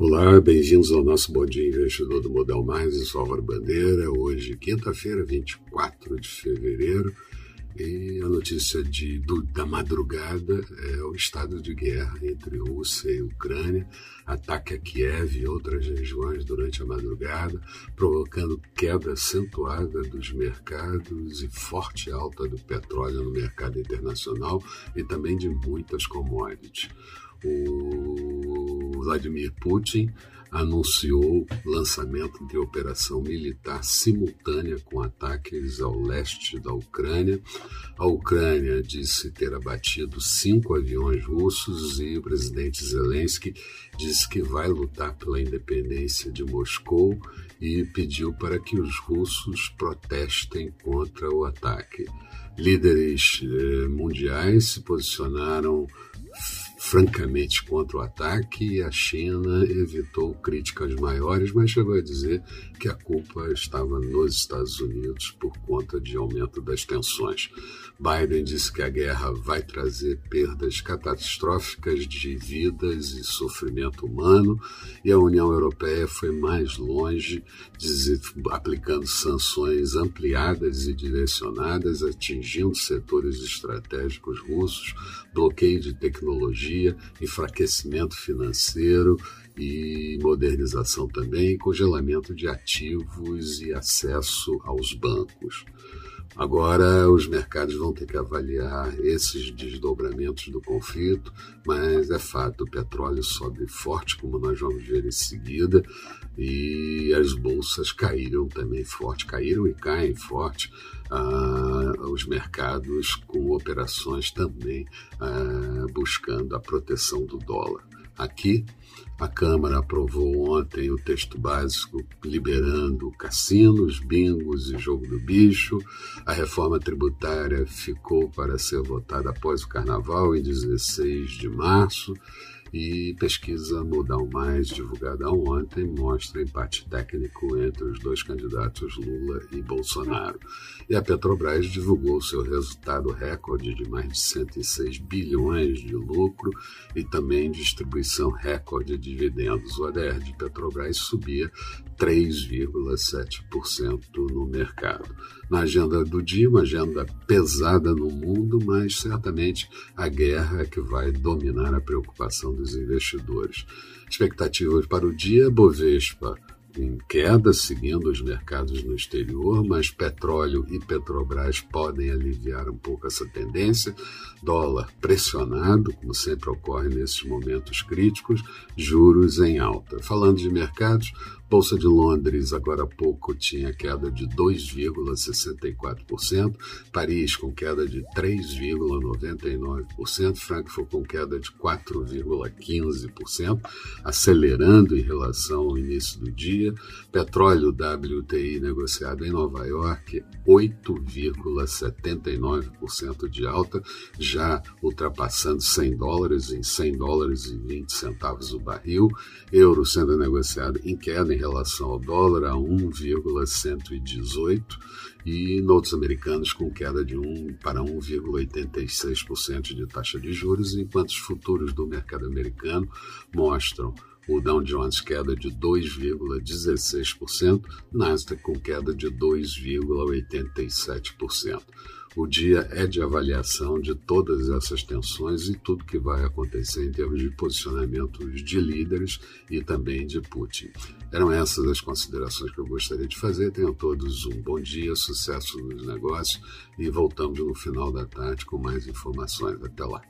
Olá, bem-vindos ao nosso Bom Dia Investidor do Modal Mais, sou Álvaro Bandeira. Hoje, quinta-feira, 24 de fevereiro, e a notícia de, do, da madrugada é o estado de guerra entre Rússia e Ucrânia, ataque a Kiev e outras regiões durante a madrugada, provocando queda acentuada dos mercados e forte alta do petróleo no mercado internacional e também de muitas commodities. O Vladimir Putin anunciou lançamento de operação militar simultânea com ataques ao leste da Ucrânia. A Ucrânia disse ter abatido cinco aviões russos e o presidente Zelensky disse que vai lutar pela independência de Moscou e pediu para que os russos protestem contra o ataque. Líderes eh, mundiais se posicionaram francamente contra o ataque e a China evitou críticas maiores, mas chegou a dizer que a culpa estava nos Estados Unidos por conta de aumento das tensões. Biden disse que a guerra vai trazer perdas catastróficas de vidas e sofrimento humano, e a União Europeia foi mais longe, aplicando sanções ampliadas e direcionadas, atingindo setores estratégicos russos, bloqueio de tecnologia, enfraquecimento financeiro e modernização também, congelamento de ativos e acesso aos bancos. Agora, os mercados vão ter que avaliar esses desdobramentos do conflito, mas é fato: o petróleo sobe forte, como nós vamos ver em seguida, e as bolsas caíram também forte caíram e caem forte. Ah, os mercados com operações também ah, buscando a proteção do dólar. Aqui, a Câmara aprovou ontem o texto básico liberando cassinos, bingos e jogo do bicho. A reforma tributária ficou para ser votada após o Carnaval, em 16 de março. E pesquisa Mudar Mais, divulgada ontem, mostra empate técnico entre os dois candidatos Lula e Bolsonaro. E a Petrobras divulgou seu resultado recorde de mais de 106 bilhões de lucro e também distribuição recorde de dividendos. O ADR de Petrobras subia 3,7% no mercado. Na agenda do dia, uma agenda pesada no mundo, mas certamente a guerra que vai dominar a preocupação dos investidores. Expectativas para o dia: Bovespa em queda, seguindo os mercados no exterior, mas petróleo e Petrobras podem aliviar um pouco essa tendência. Dólar pressionado, como sempre ocorre nesses momentos críticos, juros em alta. Falando de mercados, Bolsa de Londres, agora há pouco, tinha queda de 2,64%, Paris com queda de 3,99%, Frankfurt com queda de 4,15%, acelerando em relação ao início do dia, petróleo WTI negociado em Nova York, 8,79% de alta, já ultrapassando 100 dólares em 100 dólares e 20 centavos o barril, euro sendo negociado em queda em relação ao dólar a 1,118 e notos americanos com queda de 1 para 1,86% de taxa de juros, enquanto os futuros do mercado americano mostram o Dow Jones queda de 2,16%, Nasdaq com queda de 2,87%. O dia é de avaliação de todas essas tensões e tudo que vai acontecer em termos de posicionamentos de líderes e também de Putin. Eram essas as considerações que eu gostaria de fazer. Tenham todos um bom dia, sucesso nos negócios e voltamos no final da tarde com mais informações. Até lá.